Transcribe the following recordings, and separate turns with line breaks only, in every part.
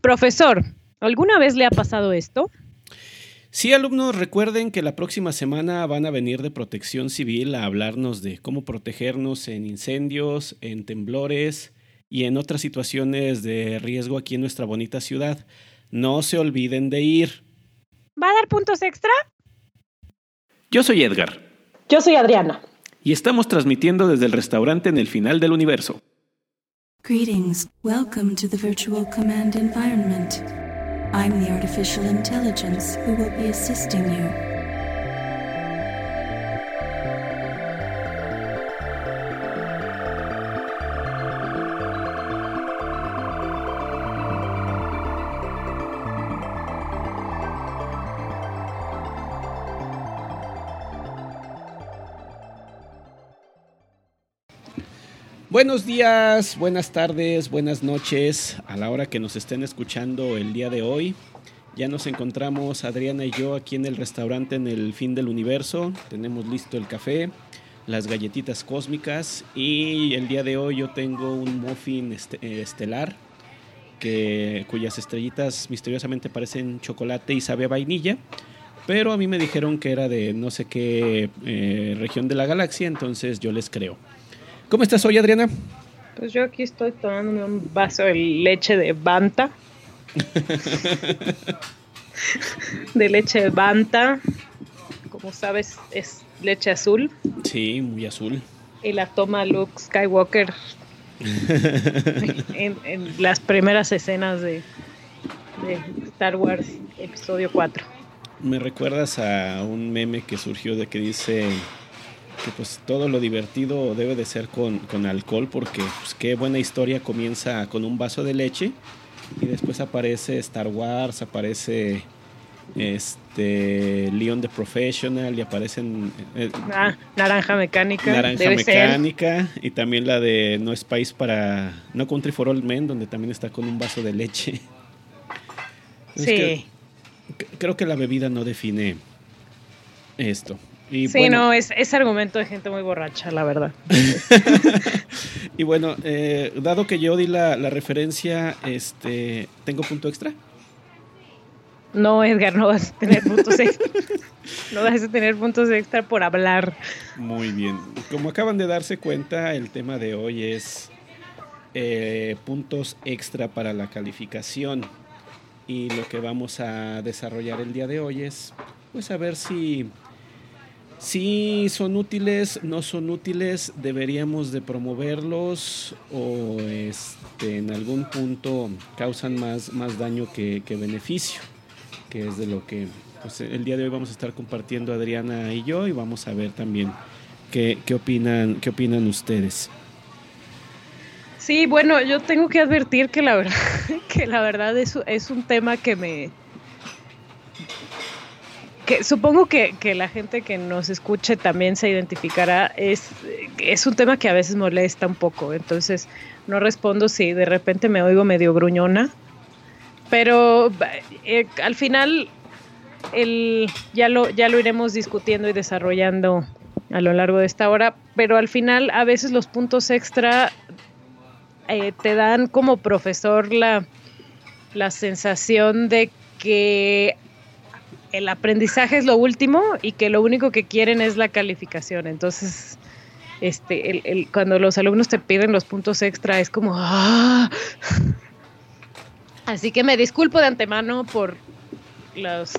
Profesor, ¿alguna vez le ha pasado esto?
Sí, alumnos, recuerden que la próxima semana van a venir de protección civil a hablarnos de cómo protegernos en incendios, en temblores y en otras situaciones de riesgo aquí en nuestra bonita ciudad. No se olviden de ir.
¿Va a dar puntos extra?
Yo soy Edgar.
Yo soy Adriana.
Y estamos transmitiendo desde el restaurante en el final del universo.
Greetings. Welcome to the virtual command environment. I'm the artificial intelligence who will be assisting you.
Buenos días, buenas tardes, buenas noches a la hora que nos estén escuchando el día de hoy. Ya nos encontramos Adriana y yo aquí en el restaurante en el fin del universo. Tenemos listo el café, las galletitas cósmicas y el día de hoy yo tengo un muffin este- eh, estelar que, cuyas estrellitas misteriosamente parecen chocolate y sabe a vainilla. Pero a mí me dijeron que era de no sé qué eh, región de la galaxia, entonces yo les creo. ¿Cómo estás hoy, Adriana?
Pues yo aquí estoy tomando un vaso de leche de Banta. de leche de Banta. Como sabes, es leche azul.
Sí, muy azul.
Y la toma Luke Skywalker en, en las primeras escenas de, de Star Wars Episodio 4.
Me recuerdas a un meme que surgió de que dice que pues todo lo divertido debe de ser con, con alcohol porque pues qué buena historia comienza con un vaso de leche y después aparece Star Wars, aparece este Leon the Professional y aparecen eh,
Ah, naranja mecánica.
Naranja
debe ser.
Mecánica y también la de No Spice para No Country for All Men donde también está con un vaso de leche. Es
Sí.
creo que la bebida no define esto. Y
sí,
bueno,
no, es, es argumento de gente muy borracha, la verdad.
y bueno eh, dado que yo di la, la referencia, este, ¿tengo punto extra?
No, Edgar, no vas a tener puntos extra. No vas a tener puntos extra por hablar.
Muy bien. Como acaban de darse cuenta, el tema de hoy es eh, puntos extra para la calificación. Y lo que vamos a desarrollar el día de hoy es, pues, a ver si, si son útiles, no son útiles, deberíamos de promoverlos o este, en algún punto causan más, más daño que, que beneficio, que es de lo que pues, el día de hoy vamos a estar compartiendo Adriana y yo y vamos a ver también qué, qué opinan, qué opinan ustedes.
Sí, bueno, yo tengo que advertir que la verdad, que la verdad es, es un tema que me... supongo que, que la gente que nos escuche también se identificará. Es, es un tema que a veces molesta un poco, entonces no respondo si de repente me oigo medio gruñona. Pero eh, al final el, ya, lo, ya lo iremos discutiendo y desarrollando a lo largo de esta hora, pero al final a veces los puntos extra eh, te dan como profesor la, la sensación de que el aprendizaje es lo último y que lo único que quieren es la calificación. Entonces, este, el, el, cuando los alumnos te piden los puntos extra es como... ¡ah! Así que me disculpo de antemano por los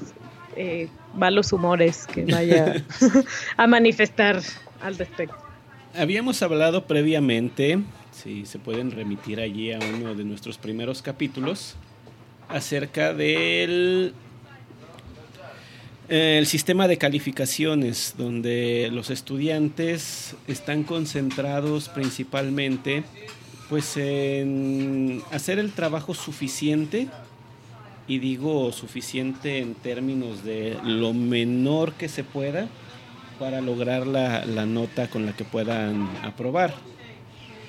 eh, malos humores que vaya a manifestar al respecto.
Habíamos hablado previamente, si se pueden remitir allí a uno de nuestros primeros capítulos, acerca del el sistema de calificaciones, donde los estudiantes están concentrados principalmente pues en hacer el trabajo suficiente y digo suficiente en términos de lo menor que se pueda para lograr la, la, nota con la que puedan aprobar.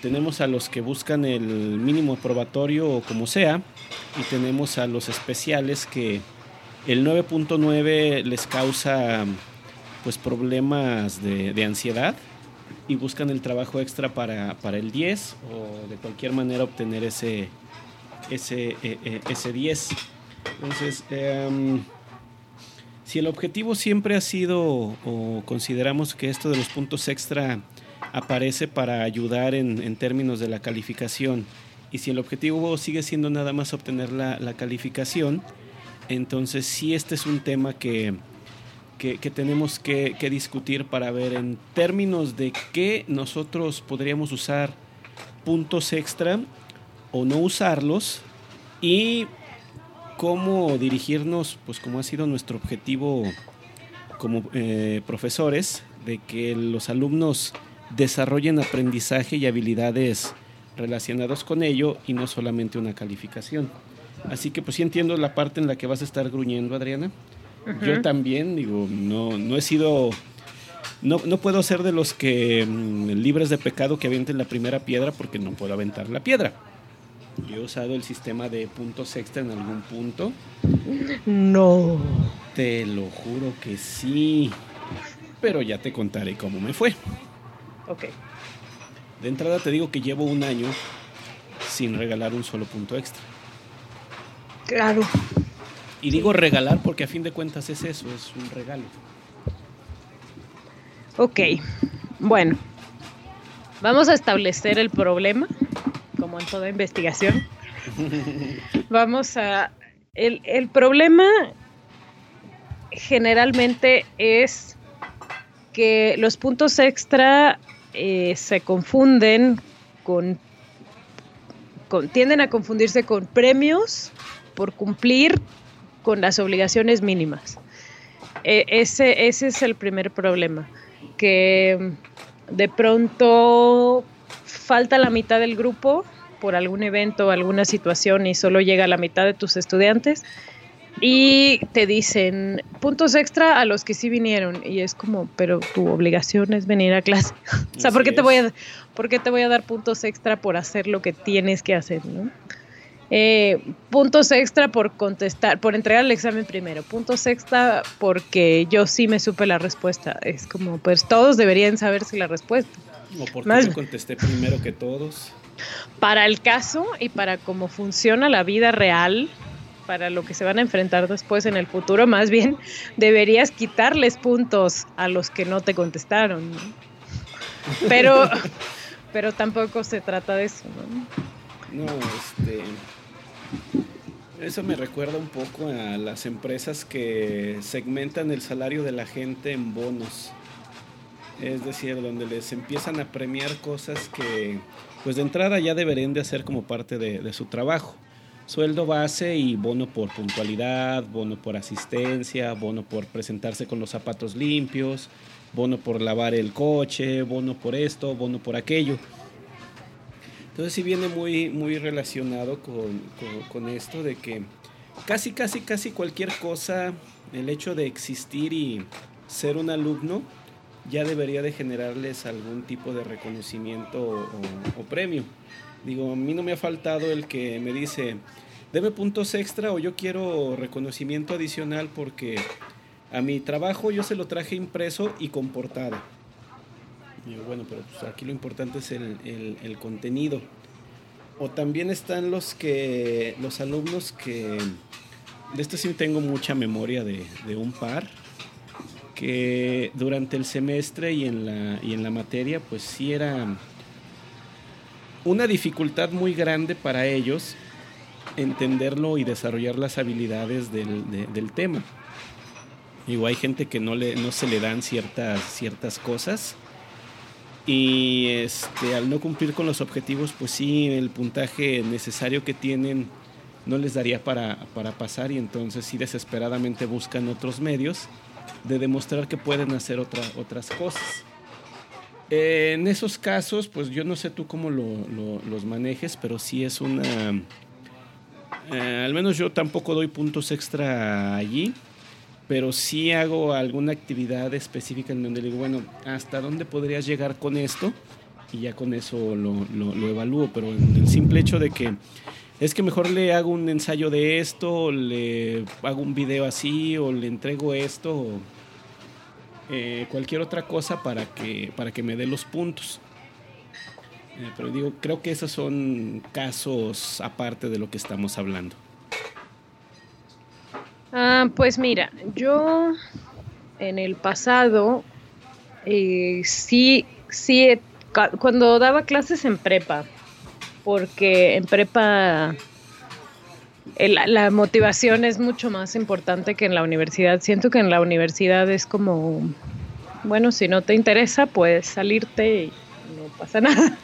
Tenemos a los que buscan el mínimo aprobatorio o como sea y tenemos a los especiales que el 9.9 les causa pues problemas de, de ansiedad y buscan el trabajo extra para, para, el 10 o de cualquier manera obtener ese, ese, ese 10. Entonces, em, si el objetivo siempre ha sido o consideramos que esto de los puntos extra aparece para ayudar en, términos de la calificación y si el objetivo sigue siendo nada más obtener la, calificación, entonces sí este es un tema que, que, tenemos que, discutir para ver en términos de qué nosotros podríamos usar puntos extra o no usarlos y cómo dirigirnos, pues como ha sido nuestro objetivo como eh, profesores, de que los alumnos desarrollen aprendizaje y habilidades relacionados con ello y no solamente una calificación. Así que pues sí entiendo la parte en la que vas a estar gruñendo, Adriana. Yo también, digo, no, no he sido... No, no puedo ser de los que mm, libres de pecado que avienten la primera piedra porque no puedo aventar la piedra. Yo he usado el sistema de puntos extra en algún punto.
No.
Te lo juro que sí. Pero ya te contaré cómo me fue.
Ok.
De entrada te digo que llevo un año sin regalar un solo punto extra.
Claro.
Y digo regalar porque a fin de cuentas es eso, es un regalo.
Ok. Bueno. Vamos a establecer el problema como en toda investigación. Vamos a... El, problema generalmente es que los puntos extra eh, se confunden con, con, tienden a confundirse con premios por cumplir con las obligaciones mínimas. E, ese, ese es el primer problema, que de pronto falta la mitad del grupo por algún evento o alguna situación y solo llega la mitad de tus estudiantes y te dicen puntos extra a los que sí vinieron y es como, pero tu obligación es venir a clase. o sea, ¿por qué, te voy a, ¿por te voy a dar puntos extra por hacer lo que tienes que hacer? ¿no? Eh, puntos extra por contestar, por entregar el examen primero, puntos extra porque yo sí me supe la respuesta. Es como, pues todos deberían saberse la respuesta.
O porque Más, contesté primero que todos.
Para el caso y para cómo funciona la vida real, para lo que se van a enfrentar después en el futuro, más bien deberías quitarles puntos a los que no te contestaron. Pero, pero tampoco se trata de eso.
¿no? no, este. Eso me recuerda un poco a las empresas que segmentan el salario de la gente en bonos. Es decir, donde les empiezan a premiar cosas que, pues de entrada ya deberían de hacer como parte de, su trabajo. Sueldo base y bono por puntualidad, bono por asistencia, bono por presentarse con los zapatos limpios, bono por lavar el coche, bono por esto, bono por aquello. Entonces sí viene muy, muy relacionado con, con, esto de que casi, casi, casi cualquier cosa, el hecho de existir y ser un alumno, ya debería de generarles algún tipo de reconocimiento o, premio. Digo, a mí no me ha faltado el que me dice, debe puntos extra o yo quiero reconocimiento adicional porque a mi trabajo yo se lo traje impreso y con portada. Bueno, pero pues aquí lo importante es el, contenido. O también están los que, los alumnos que, de esto sí tengo mucha memoria de, de un par, que durante el semestre y en la, y en la materia, pues sí era una dificultad muy grande para ellos entenderlo y desarrollar las habilidades del, tema. Digo, hay gente que no, le, no se le dan ciertas, ciertas cosas y este, al no cumplir con los objetivos, pues sí, el puntaje necesario que tienen no les daría para, para pasar y entonces sí desesperadamente buscan otros medios de demostrar que pueden hacer otra, otras cosas. en esos casos, pues yo no sé tú cómo los manejes, pero sí es una... Eh, al menos yo tampoco doy puntos extra allí, pero sí hago alguna actividad específica en donde digo, bueno, ¿hasta dónde podrías llegar con esto? Y ya con eso lo, lo evalúo, pero el simple hecho de que es que mejor le hago un ensayo de esto, o le hago un video así, o le entrego esto, o eh, cualquier otra cosa para que, para que me dé los puntos. Eh, pero digo, creo que esos son casos aparte de lo que estamos hablando.
Ah, pues mira, yo en el pasado eh, sí, sí, cuando daba clases en prepa, porque en prepa la motivación es mucho más importante que en la universidad. Siento que en la universidad es como, bueno, si no te interesa, puedes salirte y no pasa nada.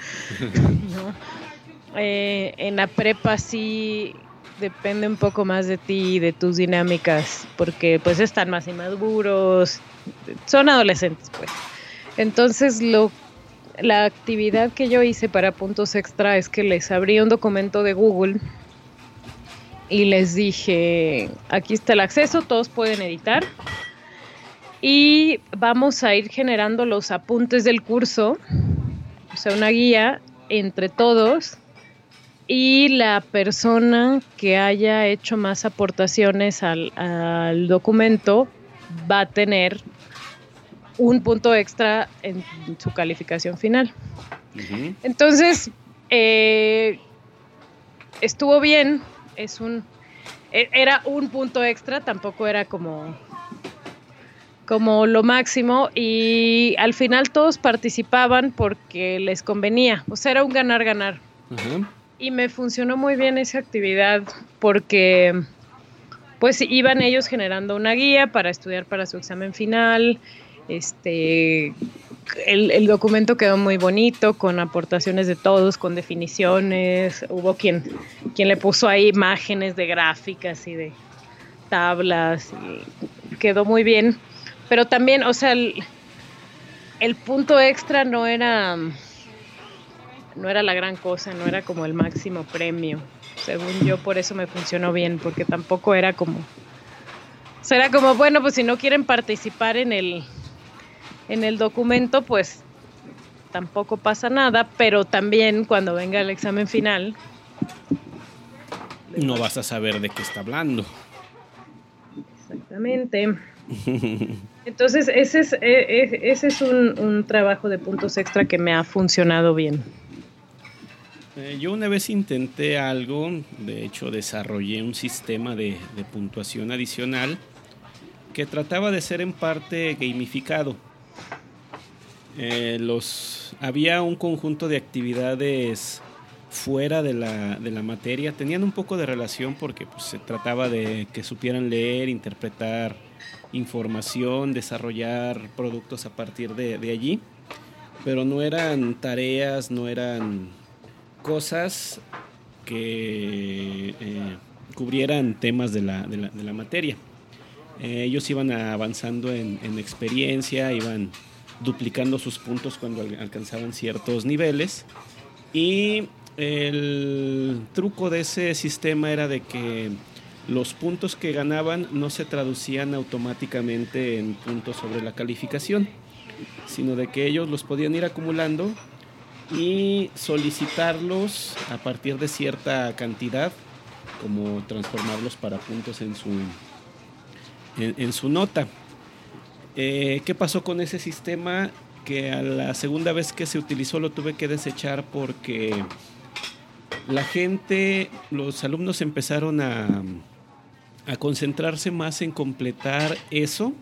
Eh, en la prepa sí depende un poco más de ti y de tus dinámicas, porque pues están más inmaduros, son adolescentes pues. Entonces lo la actividad que yo hice para puntos extra es que les abrí un documento de Google y les dije, aquí está el acceso, todos pueden editar y vamos a ir generando los apuntes del curso, o sea, una guía entre todos y la persona que haya hecho más aportaciones al, al documento va a tener un punto extra en su calificación final. Entonces, eh, estuvo bien, es un, e, era un punto extra, tampoco era como, como lo máximo y al final todos participaban porque les convenía, o sea, era un ganar-ganar. Y me funcionó muy bien esa actividad porque pues iban ellos generando una guía para estudiar para su examen final, este, el, documento quedó muy bonito, con aportaciones de todos, con definiciones. Hubo quien, quien le puso ahí imágenes de gráficas y de tablas. quedó muy bien. Pero también, o sea, el, el, punto extra no era, no era la gran cosa, no era como el máximo premio. Según yo, por eso me funcionó bien, porque tampoco era como... O sea, era como, bueno, pues si no quieren participar en el, en el documento, pues tampoco pasa nada, pero también cuando venga el examen final...
No vas a saber de qué está hablando.
Exactamente. Entonces, ese es, e, e, ese es un, trabajo de puntos extra que me ha funcionado bien.
Eh, yo una vez intenté algo, de hecho desarrollé un sistema de, puntuación adicional que trataba de ser en parte gamificado. Eh, había un conjunto de actividades fuera de la, de la, materia, tenían un poco de relación porque pues, se trataba de que supieran leer, interpretar información, desarrollar productos a partir de, allí, pero no eran tareas, no eran cosas que eh, cubrieran temas de la, de la, materia. Eh, ellos iban avanzando en, en experiencia, iban duplicando sus puntos cuando alcanzaban ciertos niveles. Y el truco de ese sistema era de que los puntos que ganaban no se traducían automáticamente en puntos sobre la calificación, sino de que ellos los podían ir acumulando y solicitarlos a partir de cierta cantidad, como transformarlos para puntos en su, en su nota. Eh, ¿Qué pasó con ese sistema? Que a la segunda vez que se utilizó lo tuve que desechar porque la gente, los alumnos empezaron a, a concentrarse más en completar eso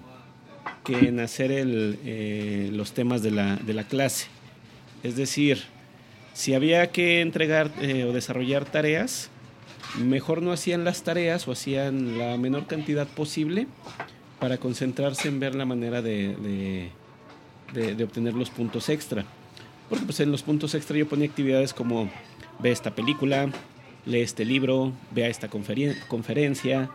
que en hacer el, eh, los temas de la, de la, clase. Es decir, si había que entregar eh, o desarrollar tareas, mejor no hacían las tareas o hacían la menor cantidad posible para concentrarse en ver la manera de, obtener los puntos extra. Porque pues en los puntos extra yo ponía actividades como ve esta película, lee este libro, vea esta conferencia,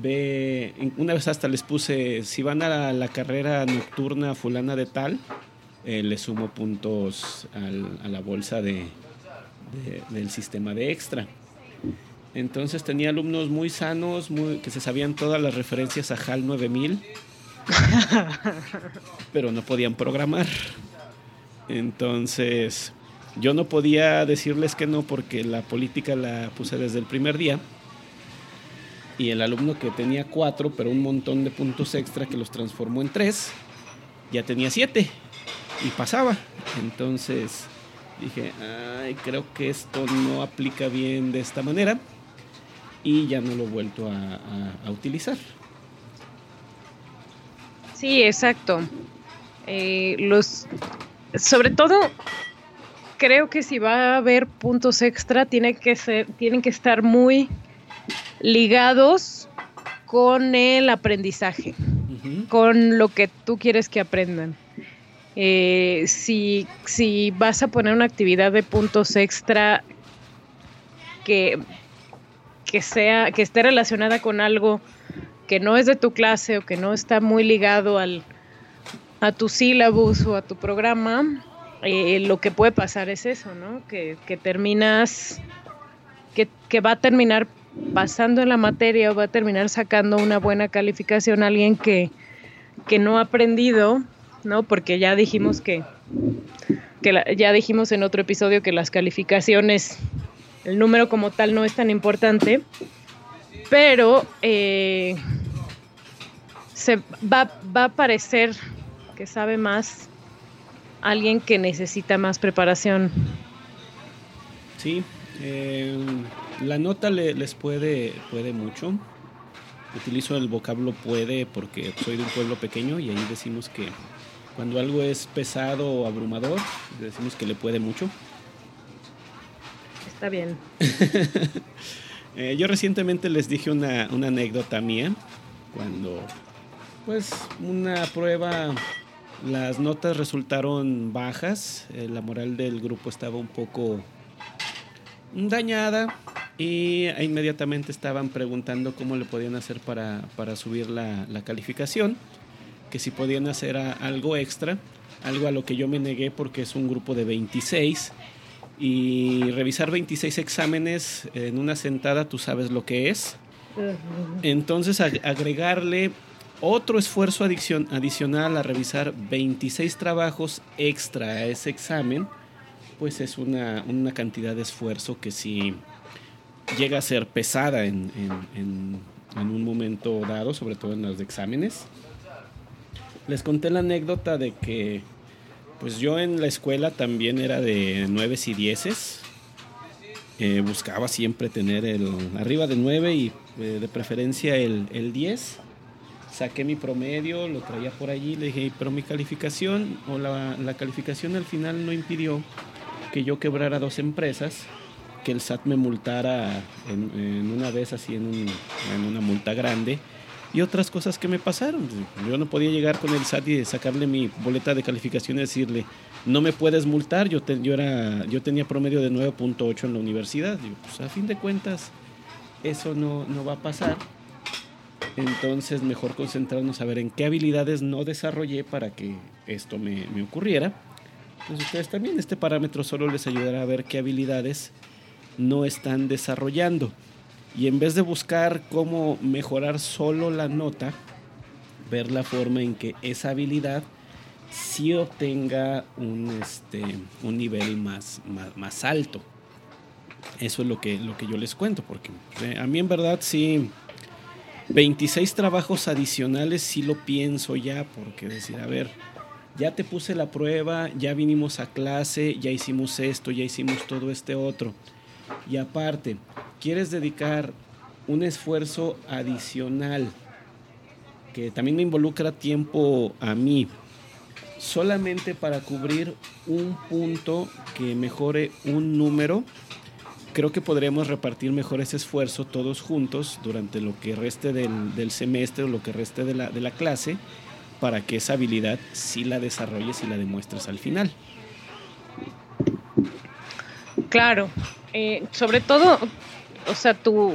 ve, una vez hasta les puse, si van a la, carrera nocturna fulana de tal, eh, le sumo puntos a la bolsa de, del sistema de extra. Entonces tenía alumnos muy sanos, muy, que se sabían todas las referencias a HAL 9000, pero no podían programar. Entonces yo no podía decirles que no porque la política la puse desde el primer día. Y el alumno que tenía cuatro, pero un montón de puntos extra que los transformó en tres, ya tenía siete y pasaba. Entonces dije, ay, creo que esto no aplica bien de esta manera y ya no lo he vuelto a, utilizar.
Sí, exacto. Eh, los, sobre todo, creo que si va a haber puntos extra, tiene que ser, tienen que estar muy ligados con el aprendizaje, con lo que tú quieres que aprendan. Eh, si, vas a poner una actividad de puntos extra que, que, sea, que esté relacionada con algo que no es de tu clase o que no está muy ligado al, a tu sílabus o a tu programa, eh, lo que puede pasar es eso, ¿no? Que, terminas, que, que, va a terminar pasando en la materia o va a terminar sacando una buena calificación alguien que, que no ha aprendido ¿no? Porque ya dijimos que, ya dijimos en otro episodio que las calificaciones, el número como tal no es tan importante, pero eh, se va, va a parecer que sabe más alguien que necesita más preparación.
Sí, eh, la nota les puede, puede mucho. Utilizo el vocablo puede porque soy de un pueblo pequeño y ahí decimos que cuando algo es pesado o abrumador, decimos que le puede mucho.
Está bien.
Eh, yo recientemente les dije una, anécdota mía, cuando pues una prueba, las notas resultaron bajas, eh, la moral del grupo estaba un poco dañada y inmediatamente estaban preguntando cómo le podían hacer para, subir la, la calificación que si podían hacer algo extra, algo a lo que yo me negué porque es un grupo de 26 y revisar 26 exámenes en una sentada, tú sabes lo que es. Entonces agregarle otro esfuerzo adicional a revisar 26 trabajos extra a ese examen, pues es una, cantidad de esfuerzo que si llega a ser pesada en, en un momento dado, sobre todo en los exámenes. Les conté la anécdota de que pues yo en la escuela también era de 9 y 10. Eh, buscaba siempre tener el arriba de 9 y eh, de preferencia el, el 10. Saqué mi promedio, lo traía por allí, le dije, pero mi calificación o la, la calificación al final no impidió que yo quebrara dos empresas, que el SAT me multara en, una vez así en una multa grande y otras cosas que me pasaron. Yo no podía llegar con el SAT y sacarle mi boleta de calificación y decirle, no me puedes multar, yo, yo, era, yo tenía promedio de 9.8 en la universidad. pues a fin de cuentas, eso no, no va a pasar. Entonces, mejor concentrarnos a ver en qué habilidades no desarrollé para que esto me, me ocurriera. Pues ustedes también, este parámetro solo les ayudará a ver qué habilidades no están desarrollando. Y en vez de buscar cómo mejorar solo la nota, ver la forma en que esa habilidad sí obtenga un, este, un nivel más, más, alto. Eso es lo que, lo que yo les cuento, porque eh, a mí en verdad sí, 26 trabajos adicionales sí lo pienso ya, porque decir, a ver, ya te puse la prueba, ya vinimos a clase, ya hicimos esto, ya hicimos todo este otro. Y aparte, quieres dedicar un esfuerzo adicional que también me involucra tiempo a mí, solamente para cubrir un punto que mejore un número, creo que podremos repartir mejor ese esfuerzo todos juntos durante lo que reste del, semestre o lo que reste de la, clase para que esa habilidad sí la desarrolles y la demuestres al final.
Claro, eh, sobre todo o sea, tú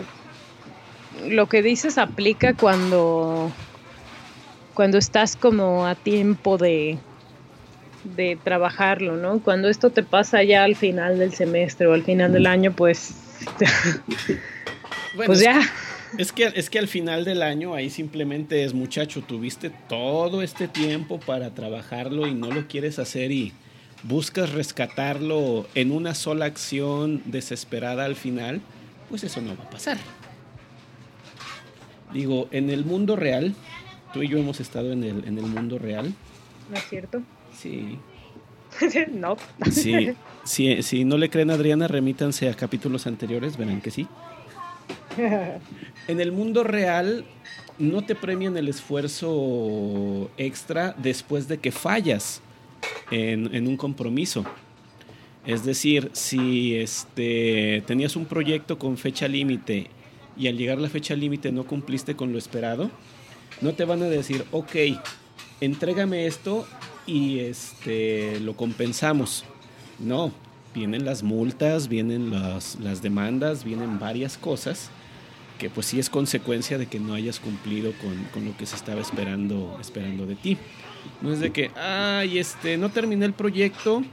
lo que dices aplica cuando cuando estás como a tiempo de de trabajarlo, ¿no? Cuando esto te pasa ya al final del semestre o al final del año, pues
pues ya. Es que, es que al final del año ahí simplemente es muchacho, tuviste todo este tiempo para trabajarlo y no lo quieres hacer y buscas rescatarlo en una sola acción desesperada al final pues eso no va a pasar. Digo, en el mundo real, tú y yo hemos estado en el, en el mundo real.
¿No es cierto?
Sí.
no.
Sí. Si, si no le creen a Adriana, remítanse a capítulos anteriores, verán que sí. En el mundo real no te premian el esfuerzo extra después de que fallas en, en un compromiso. Es decir, si este, tenías un proyecto con fecha límite y al llegar la fecha límite no cumpliste con lo esperado, no te van a decir, ok, entrégame esto y este, lo compensamos. No, vienen las multas, vienen las, demandas, vienen varias cosas que pues sí es consecuencia de que no hayas cumplido con, con, lo que se estaba esperando, esperando de ti. No es de que, ay, este, no terminé el proyecto,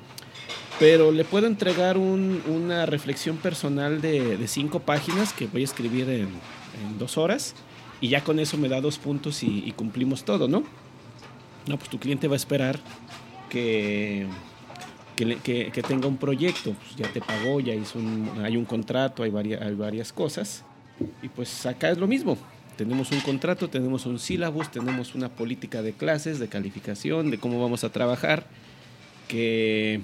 pero le puedo entregar un, una reflexión personal de, de, cinco páginas que voy a escribir en, en, dos horas y ya con eso me da dos puntos y, y cumplimos todo, ¿no? No, pues tu cliente va a esperar que, que, que, que tenga un proyecto, pues ya te pagó, ya hizo un, hay un contrato, hay varias, hay varias cosas y pues acá es lo mismo. Tenemos un contrato, tenemos un sílabus, tenemos una política de clases, de calificación, de cómo vamos a trabajar, que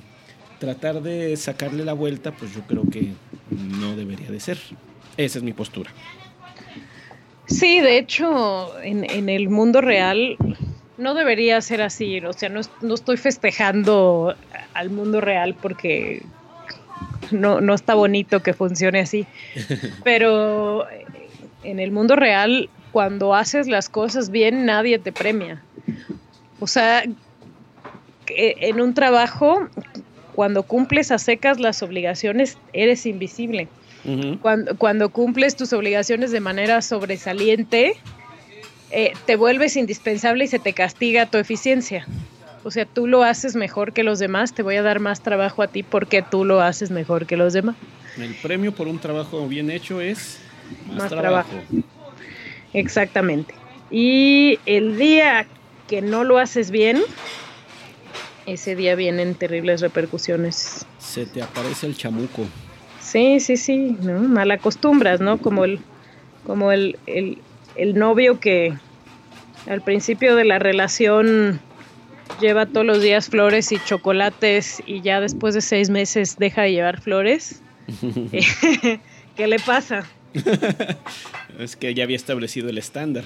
tratar de sacarle la vuelta, pues yo creo que no debería de ser. Esa es mi postura.
Sí, de hecho, en, en el mundo real no debería ser así. O sea, no, no estoy festejando al mundo real porque no, no está bonito que funcione así. Pero en el mundo real, cuando haces las cosas bien, nadie te premia. O sea, en un trabajo, cuando cumples a secas las obligaciones, eres invisible. Uh -huh. cuando, cuando, cumples tus obligaciones de manera sobresaliente, eh, te vuelves indispensable y se te castiga tu eficiencia. O sea, tú lo haces mejor que los demás, te voy a dar más trabajo a ti porque tú lo haces mejor que los demás.
El premio por un trabajo bien hecho es más,
más trabajo. trabajo. Exactamente. Y el día que no lo haces bien, ese día vienen terribles repercusiones.
Se te aparece el chamuco.
Sí, sí, sí, ¿no? Mal acostumbras, ¿no? Como el, como el, el, el novio que al principio de la relación lleva todos los días flores y chocolates y ya después de seis meses deja de llevar flores. ¿Qué le pasa?
es que ya había establecido el estándar.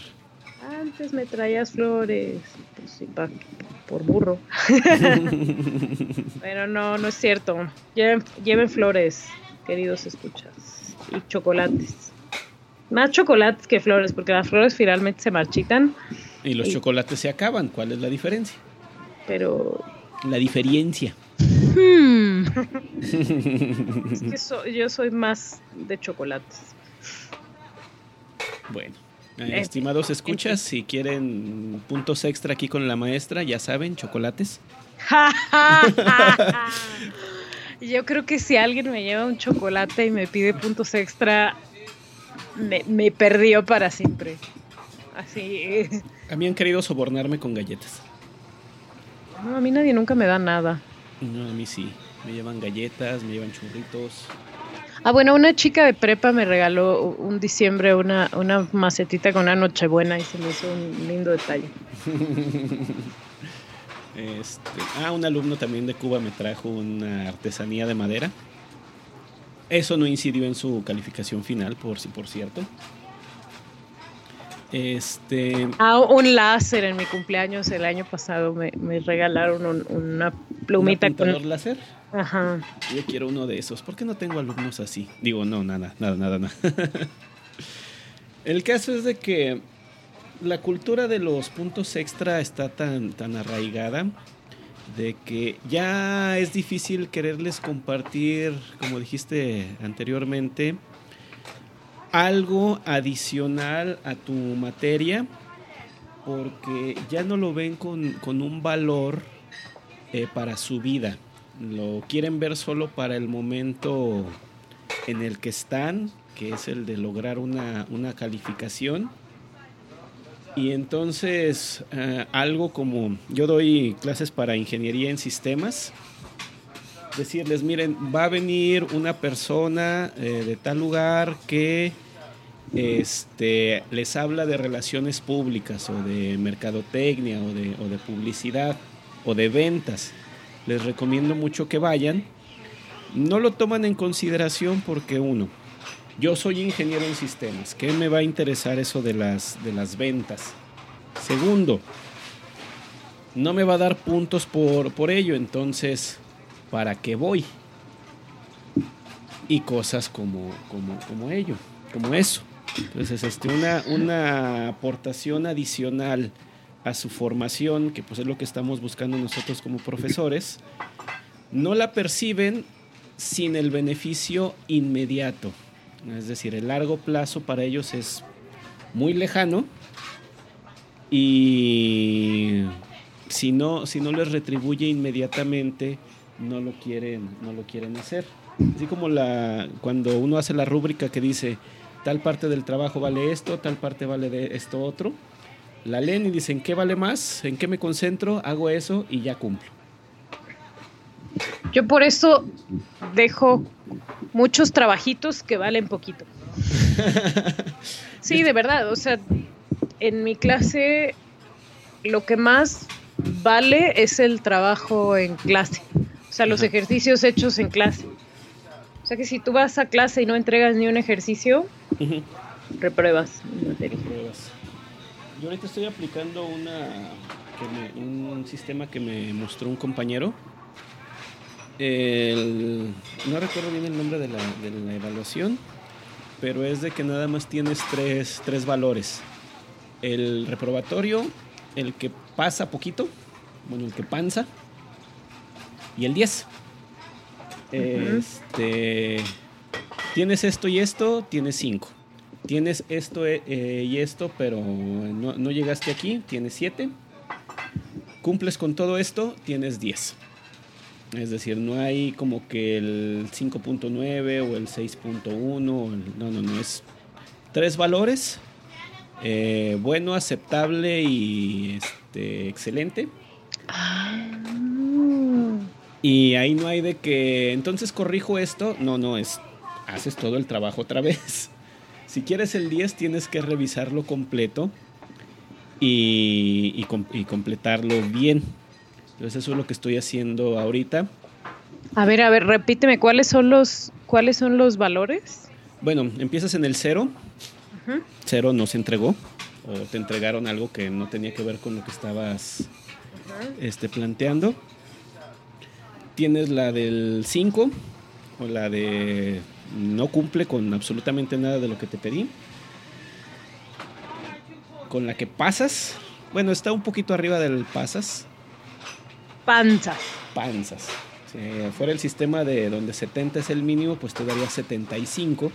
Antes me traías flores, pues sí, pa, por burro. Pero no, no es cierto. Lleven, lleven flores, queridos escuchas, y chocolates. Más chocolates que flores, porque las flores finalmente se marchitan.
Y los y... chocolates se acaban. ¿Cuál es la diferencia?
pero...
La diferencia.
Hmm. es que so, yo soy más de chocolates.
Bueno, eh, estimados escuchas, si quieren puntos extra aquí con la maestra, ya saben, chocolates.
yo creo que si alguien me lleva un chocolate y me pide puntos extra, me, me perdió para siempre. Así.
A mí han querido sobornarme con galletas.
No, a mí nadie nunca me da nada.
No, a mí sí. Me llevan galletas, me llevan churritos.
Ah, bueno, una chica de prepa me regaló un diciembre una, una macetita con una nochebuena y se me hizo un lindo detalle.
este, ah, un alumno también de Cuba me trajo una artesanía de madera. Eso no incidió en su calificación final, por, por cierto. Este.
Ah, un láser en mi cumpleaños el año pasado me, me regalaron un, una plumita
¿Un con. láser?
Ajá.
Yo quiero uno de esos. ¿Por qué no tengo alumnos así? Digo, no, nada, nada, nada, nada. el caso es de que la cultura de los puntos extra está tan, tan arraigada de que ya es difícil quererles compartir, como dijiste anteriormente, algo adicional a tu materia porque ya no lo ven con, con un valor eh, para su vida. Lo quieren ver solo para el momento en el que están, que es el de lograr una, una calificación. Y entonces eh, algo como yo doy clases para ingeniería en sistemas, decirles, miren, va a venir una persona eh, de tal lugar que este, les habla de relaciones públicas o de mercadotecnia o de, o de publicidad o de ventas. Les recomiendo mucho que vayan no lo toman en consideración porque uno, yo soy ingeniero en sistemas, ¿qué me va a interesar eso de las, de las ventas? Segundo, no me va a dar puntos por, por ello, entonces, ¿para qué voy? Y cosas como, como, como ello, como eso. Entonces, este, una, una aportación adicional a su formación, que pues es lo que estamos buscando nosotros como profesores, no la perciben sin el beneficio inmediato. Es decir, el largo plazo para ellos es muy lejano y si no, si no les retribuye inmediatamente, no lo quieren, no lo quieren hacer. Así como la, cuando uno hace la rúbrica que dice tal parte del trabajo vale esto, tal parte vale de esto otro, la leen y dicen qué vale más, en qué me concentro, hago eso y ya cumplo.
Yo por eso dejo muchos trabajitos que valen poquito. Sí, de verdad, o sea, en mi clase lo que más vale es el trabajo en clase, sea, los ejercicios hechos en clase. O sea que si tú vas a clase y no entregas ni un ejercicio, repruebas. repruebas.
Yo ahorita estoy aplicando una, un sistema que me mostró un compañero no recuerdo bien el nombre de la, evaluación, pero es de que nada más tienes tres, valores. El reprobatorio, el que pasa poquito, bueno, el que panza, y el 10. Este, tienes esto y esto, tienes 5. Tienes esto eh, y esto, pero no, no llegaste aquí, tienes 7. Cumples con todo esto, tienes 10. Es decir, no hay como que el 5.9 o el 6.1, no, no, no, es tres valores, eh, bueno, aceptable y este, excelente. Ah. Y ahí no hay de que, entonces corrijo esto, no, no, es, haces todo el trabajo otra vez. Si quieres el 10 tienes que revisarlo completo y, y completarlo bien. Entonces eso es lo que estoy haciendo ahorita.
A ver, a ver, repíteme, ¿cuáles son los, cuáles son los valores?
Bueno, empiezas en el cero. Cero no se entregó. O te entregaron algo que no tenía que ver con lo que estabas este, planteando. Tienes la del 5 o la de no cumple con absolutamente nada de lo que te pedí. Con la que pasas, bueno, está un poquito arriba del pasas,
Panzas.
Panzas. Si fuera el sistema de donde 70 es el mínimo, pues te daría 75.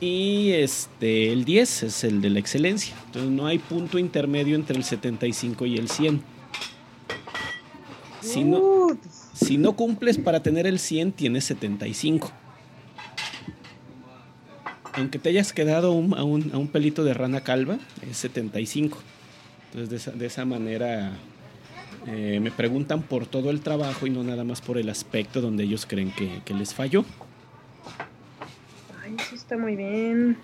Y este, el 10 es el de la excelencia. Entonces no hay punto intermedio entre el 75 y el 100. Si no, si no cumples para tener el 100, tienes 75. Aunque te hayas quedado a, un, a un pelito de rana calva, es 75. Entonces, de esa, manera eh, me preguntan por todo el trabajo y no nada más por el aspecto donde ellos creen que, les falló.
Ay, eso está muy bien.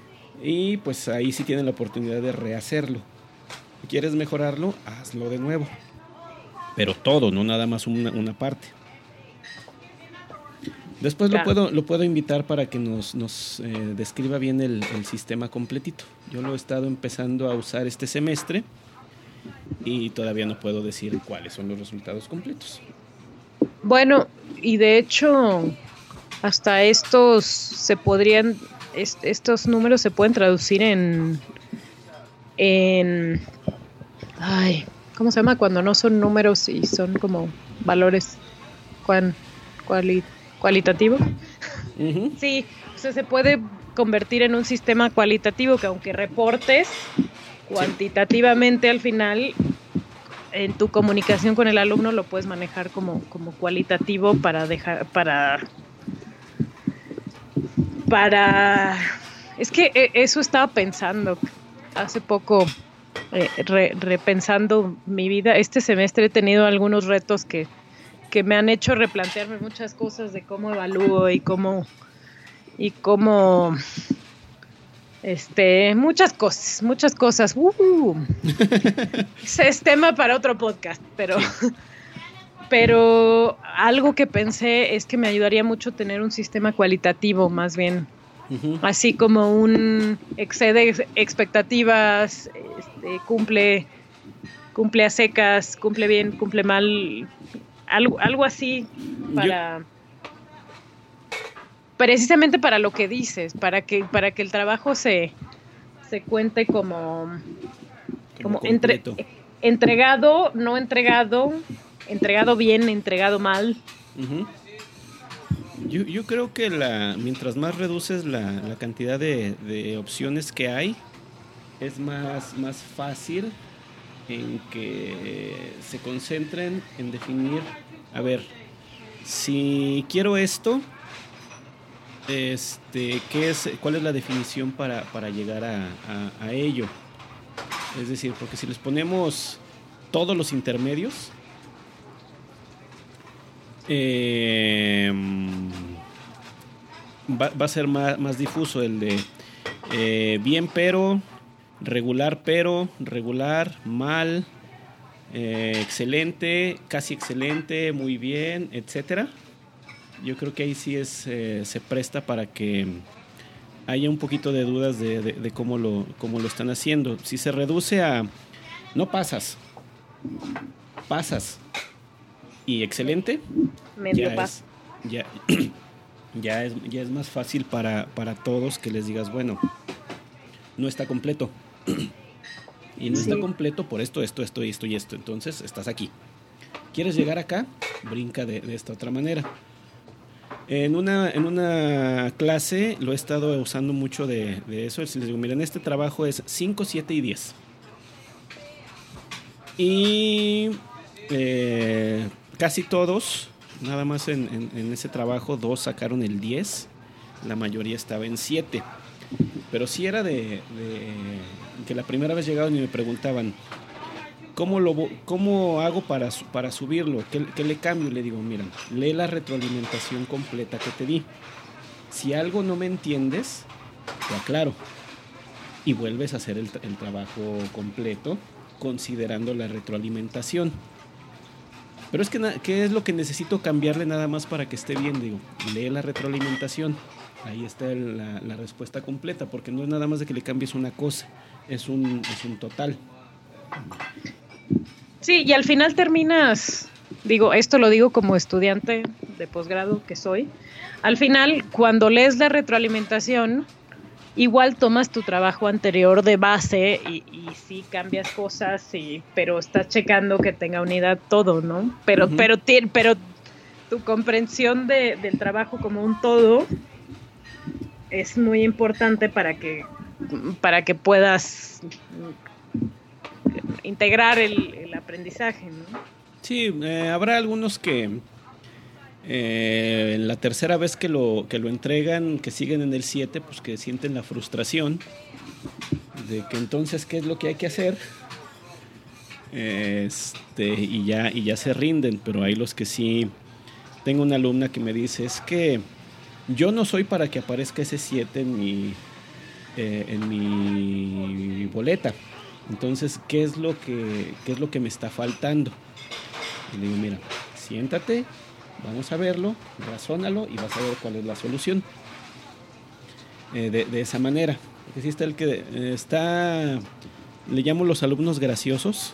Y pues ahí sí tienen la oportunidad de rehacerlo. Quieres mejorarlo, hazlo de nuevo. Pero todo, no nada más una, parte. Después lo, puedo, lo puedo invitar para que nos, nos eh, describa bien el, el, sistema completito. Yo lo he estado empezando a usar este semestre y todavía no puedo decir cuáles son los resultados completos.
Bueno, y de hecho, hasta estos se podrían, estos números se pueden traducir en, en, ay, ¿cómo se llama? Cuando no son números y son como valores cuan, cualitativos. Sí, o sea, se puede convertir en un sistema cualitativo que aunque reportes, cuantitativamente al final en tu comunicación con el alumno lo puedes manejar como, como cualitativo para dejar para para es que eh, eso estaba pensando hace poco eh, repensando mi vida este semestre he tenido algunos retos que, que me han hecho replantearme muchas cosas de cómo evalúo y cómo y cómo este, muchas cosas, muchas cosas. Uh, es tema para otro podcast, pero, pero algo que pensé es que me ayudaría mucho tener un sistema cualitativo más bien. Así como un excede expectativas, este, cumple, cumple a secas, cumple bien, cumple mal, algo, algo así para precisamente para lo que dices, para que, para que el trabajo se, se cuente como, como, entre, entregado, no entregado, entregado bien, entregado mal.
yo, yo, creo que la, mientras más reduces la, la cantidad de, de, opciones que hay, es más, más fácil en que se concentren en definir, a ver, si quiero esto, este, ¿qué es, ¿cuál es la definición para, llegar a, ello? Es decir, porque si les ponemos todos los intermedios, em, va, a ser más, difuso el de eh, bien pero, regular pero, regular, mal, eh, excelente, casi excelente, muy bien, etcétera yo creo que ahí sí es, eh, se presta para que haya un poquito de dudas de, cómo, lo, cómo lo están haciendo. Si se reduce a no pasas, pasas y excelente,
Medio
ya, es, ya, ya, es, ya es más fácil para, para todos que les digas, bueno, no está completo. Y no está completo por esto, esto, esto, esto y esto. Entonces estás aquí. ¿Quieres llegar acá? Brinca de, de esta otra manera. En una, en una clase lo he estado usando mucho de, eso. Les digo, miren, este trabajo es 5, 7 y 10. Y eh, casi todos, nada más en, ese trabajo, dos sacaron el 10. La mayoría estaba en 7. Pero si era de, que la primera vez llegaron y me preguntaban, ¿Cómo, lo, cómo hago para, para subirlo? ¿Qué, le cambio? Le digo, mira, lee la retroalimentación completa que te di. Si algo no me entiendes, te aclaro. Y vuelves a hacer el, trabajo completo considerando la retroalimentación. Pero es que, ¿qué es lo que necesito cambiarle nada más para que esté bien? Digo, lee la retroalimentación. Ahí está la, la, respuesta completa, porque no es nada más de que le cambies una cosa, es un, es un total.
Sí, y al final terminas, digo, esto lo digo como estudiante de posgrado que soy, al final cuando lees la retroalimentación, igual tomas tu trabajo anterior de base y, sí cambias cosas, sí, pero estás checando que tenga unidad todo, ¿no? Pero, pero, pero tu comprensión de, del trabajo como un todo es muy importante para que, para que puedas integrar el, aprendizaje.
Sí, eh, habrá algunos que eh, la tercera vez que lo, que lo entregan, que siguen en el 7, pues que sienten la frustración de que entonces qué es lo que hay que hacer. Este, y ya, y ya se rinden, pero hay los que sí. Tengo una alumna que me dice, es que yo no soy para que aparezca ese 7 en mi, eh, en mi boleta. Entonces, ¿qué es lo que, qué es lo que me está faltando? Le digo, mira, siéntate, vamos a verlo, razónalo y vas a ver cuál es la solución. Eh, de, esa manera. Está el que eh, está, le llamo los alumnos graciosos,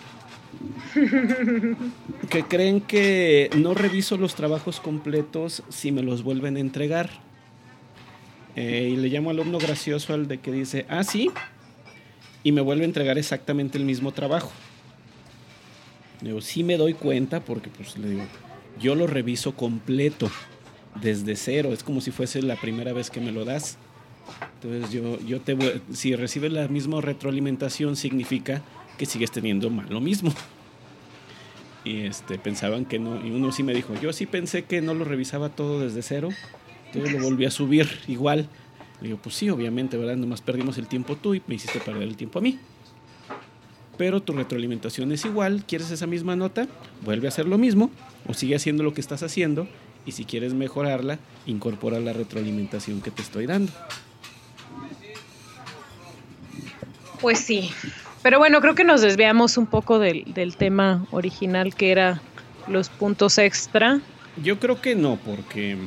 que creen que no reviso los trabajos completos si me los vuelven a entregar. Eh, y le llamo alumno gracioso al de que dice, ah, sí, y me vuelve a entregar exactamente el mismo trabajo. Digo, sí me doy cuenta porque pues le digo, yo lo reviso completo, desde cero, es como si fuese la primera vez que me lo das. Entonces yo, yo te si recibes la misma retroalimentación significa que sigues teniendo mal lo mismo. Y este, pensaban que no, y uno sí me dijo, yo sí pensé que no lo revisaba todo desde cero, entonces lo volví a subir igual. Le digo, pues sí, obviamente, ¿verdad? Nomás perdimos el tiempo tú y me hiciste perder el tiempo a mí. Pero tu retroalimentación es igual, quieres esa misma nota, vuelve a hacer lo mismo o sigue haciendo lo que estás haciendo y si quieres mejorarla, incorpora la retroalimentación que te estoy dando.
Pues sí, pero bueno, creo que nos desviamos un poco del, del tema original que era los puntos extra.
Yo creo que no, porque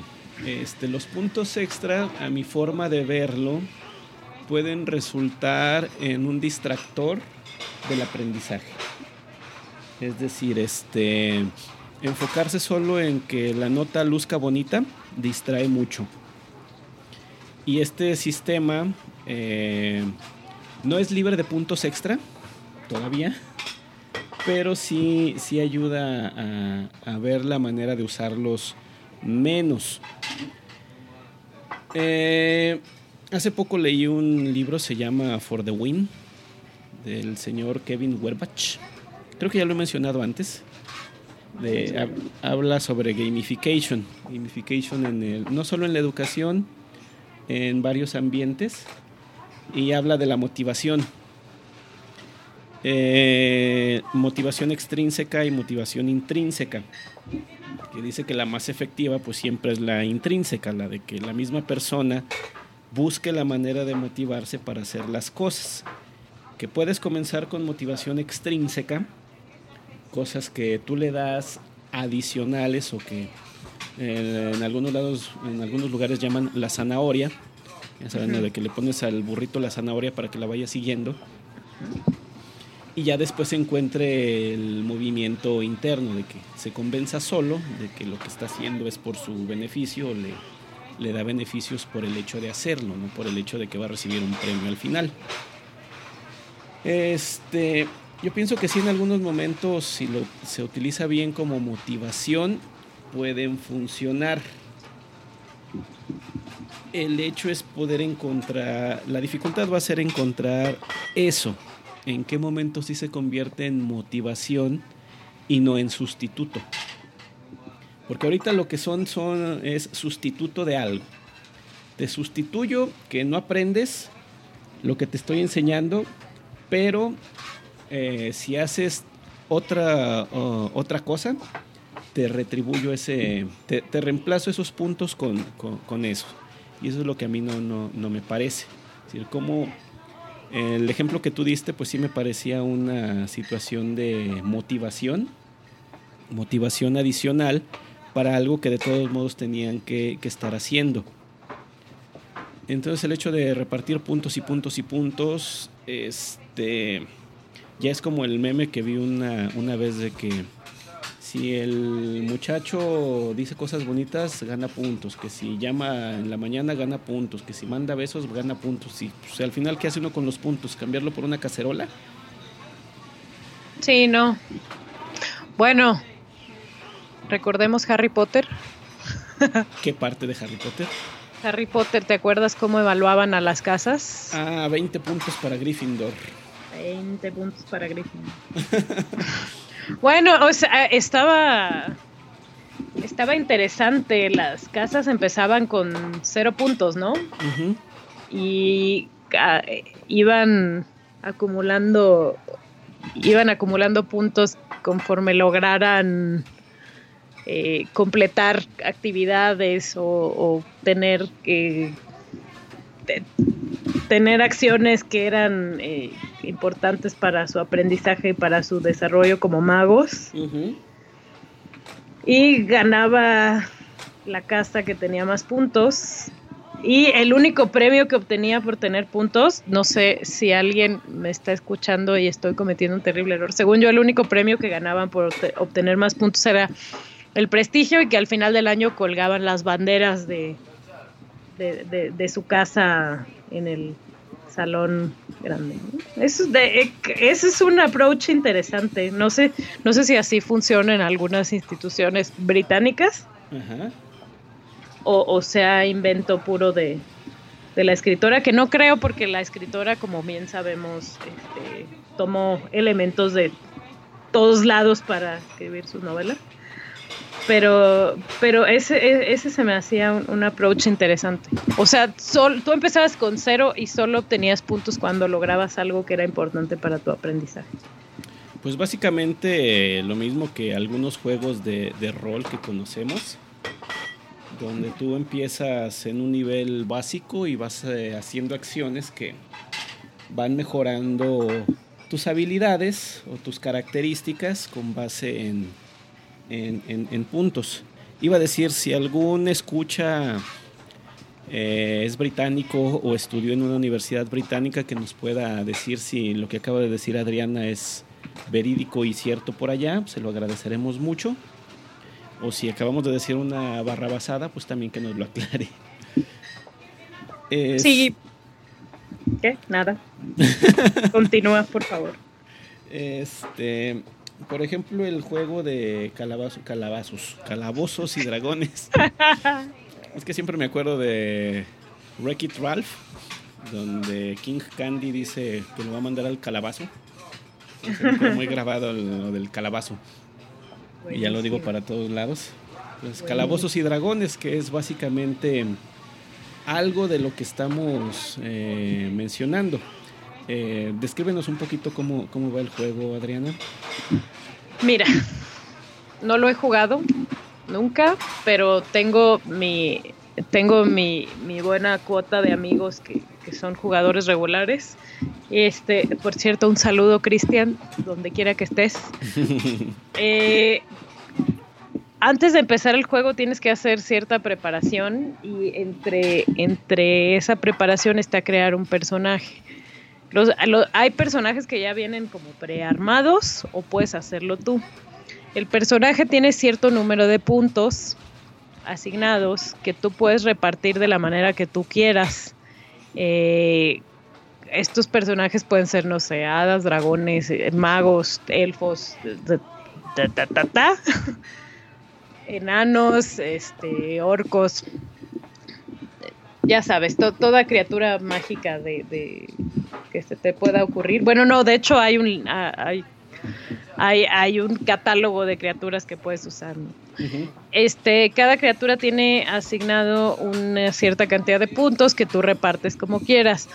este, los puntos extra, a mi forma de verlo, pueden resultar en un distractor del aprendizaje. Es decir, este, enfocarse solo en que la nota luzca bonita distrae mucho. Y este sistema eh, no es libre de puntos extra todavía, pero sí, sí ayuda a, ver la manera de usarlos menos. Eh, hace poco leí un libro, se llama For the Win, del señor Kevin Werbach. Creo que ya lo he mencionado antes. habla sobre gamification. Gamification en el, no solo en la educación, en varios ambientes. Y habla de la motivación eh, motivación extrínseca y motivación intrínseca. Que dice que la más efectiva pues siempre es la intrínseca, la de que la misma persona busque la manera de motivarse para hacer las cosas. Que puedes comenzar con motivación extrínseca, cosas que tú le das adicionales o que en algunos lados, en algunos lugares llaman la zanahoria. Ya saben, de que le pones al burrito la zanahoria para que la vaya siguiendo y ya después se encuentre el movimiento interno de que se convenza solo de que lo que está haciendo es por su beneficio le, le da beneficios por el hecho de hacerlo, no por el hecho de que va a recibir un premio al final. Este, yo pienso que sí en algunos momentos si lo, se utiliza bien como motivación pueden funcionar. El hecho es poder encontrar, la dificultad va a ser encontrar eso, en qué momento sí se convierte en motivación y no en sustituto. Porque ahorita lo que son, son es sustituto de algo. Te sustituyo que no aprendes lo que te estoy enseñando, pero eh, si haces otra, otra cosa, te retribuyo ese, te, reemplazo esos puntos con, eso. Y eso es lo que a mí no, no, no me parece. Es decir, cómo el ejemplo que tú diste, pues sí me parecía una situación de motivación, motivación adicional para algo que de todos modos tenían que, estar haciendo. Entonces el hecho de repartir puntos y puntos y puntos, este, ya es como el meme que vi una, una vez de que si el muchacho dice cosas bonitas, gana puntos. Que si llama en la mañana, gana puntos. Que si manda besos, gana puntos. Y pues, al final, ¿qué hace uno con los puntos? ¿Cambiarlo por una cacerola?
Sí, no. Bueno, recordemos Harry Potter.
¿Qué parte de Harry Potter?
Harry Potter, ¿te acuerdas cómo evaluaban a las casas?
Ah, 20 puntos para Gryffindor.
20 puntos para Gryffindor. Bueno, o sea, estaba estaba interesante. Las casas empezaban con cero puntos, ¿no? Y ah, iban acumulando iban acumulando puntos conforme lograran eh, completar actividades o, tener que tener acciones que eran eh, importantes para su aprendizaje y para su desarrollo como magos. Y ganaba la casta que tenía más puntos. Y el único premio que obtenía por tener puntos, no sé si alguien me está escuchando y estoy cometiendo un terrible error. Según yo, el único premio que ganaban por obtener más puntos era el prestigio y que al final del año colgaban las banderas de, de su casa en el salón grande. Eso, de, ese es un approach interesante. No sé, no sé si así funciona en algunas instituciones británicas O, sea invento puro de, de, la escritora, que no creo porque la escritora, como bien sabemos, este, tomó elementos de todos lados para escribir su novela pero, pero ese, e, ese se me hacía un, approach interesante. O sea, sol, tú empezabas con cero y solo obtenías puntos cuando lograbas algo que era importante para tu aprendizaje.
Pues básicamente eh, lo mismo que algunos juegos de, de rol que conocemos, donde tú empiezas en un nivel básico y vas eh, haciendo acciones que van mejorando tus habilidades o tus características con base en en, puntos. Iba a decir, si algún escucha eh, es británico o estudió en una universidad británica, que nos pueda decir si lo que acaba de decir Adriana es verídico y cierto por allá, se lo agradeceremos mucho. O si acabamos de decir una barra basada, pues también que nos lo aclare.
Sí. ¿Qué? Nada. Continúa, por favor.
Este, por ejemplo, el juego de calabazo, calabazos, calabozos y dragones. es que siempre me acuerdo de Wreck It Ralph, donde King Candy dice que lo va a mandar al calabazo. muy grabado lo del calabazo. Y ya lo digo para todos lados. Pues calabozos y dragones, que es básicamente algo de lo que estamos eh, mencionando. Eh, descríbenos un poquito cómo, cómo va el juego, Adriana.
Mira, no lo he jugado nunca, pero tengo mi tengo mi, mi buena cuota de amigos que, que, son jugadores regulares. Este, por cierto, un saludo, Cristian, donde quiera que estés. eh, antes de empezar el juego tienes que hacer cierta preparación y entre, entre esa preparación está crear un personaje. Los, hay personajes que ya vienen como prearmados o puedes hacerlo tú. El personaje tiene cierto número de puntos asignados que tú puedes repartir de la manera que tú quieras. Eh, estos personajes pueden ser, no sé, hadas, dragones, eh, magos, elfos, ta, enanos, este, orcos, ya sabes, toda criatura mágica de, que se te pueda ocurrir. Bueno, no, de hecho hay un hay, hay, un catálogo de criaturas que puedes usar. Este, cada criatura tiene asignado una cierta cantidad de puntos que tú repartes como quieras.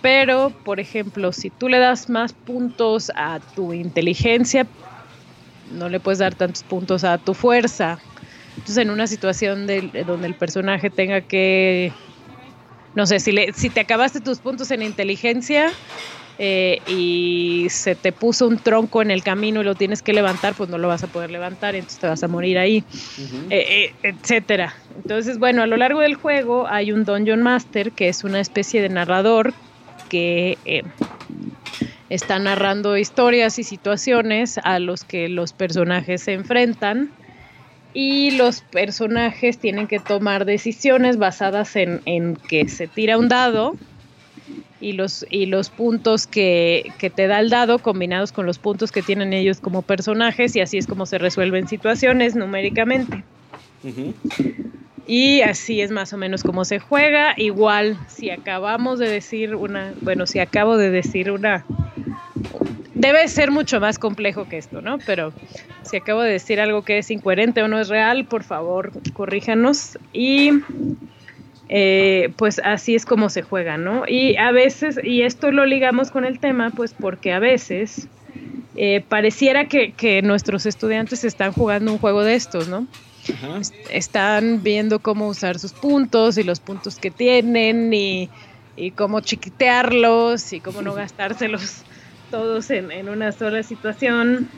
Pero, por ejemplo, si tú le das más puntos a tu inteligencia, no le puedes dar tantos puntos a tu fuerza. Entonces, en una situación donde el personaje tenga que, no sé, si, le, si te acabaste tus puntos en inteligencia eh, y se te puso un tronco en el camino y lo tienes que levantar, pues no lo vas a poder levantar, entonces te vas a morir ahí, eh, eh, etcétera. Entonces, bueno, a lo largo del juego hay un Dungeon Master que es una especie de narrador que está narrando historias y situaciones a los que los personajes se enfrentan y los personajes tienen que tomar decisiones basadas en, que se tira un dado y los, y los puntos que, te da el dado combinados con los puntos que tienen ellos como personajes y así es como se resuelven situaciones numéricamente. Y así es más o menos como se juega. Igual, si acabamos de decir una, bueno, si acabo de decir una debe ser mucho más complejo que esto, ¿no? Pero si acabo de decir algo que es incoherente o no es real, por favor, corríjanos. Y eh, pues así es como se juega, ¿no? Y a veces, y esto lo ligamos con el tema, pues porque a veces eh, pareciera que, nuestros estudiantes están jugando un juego de estos, ¿no? Están viendo cómo usar sus puntos y los puntos que tienen y, y cómo chiquitearlos y cómo no gastárselos todos en, una sola situación.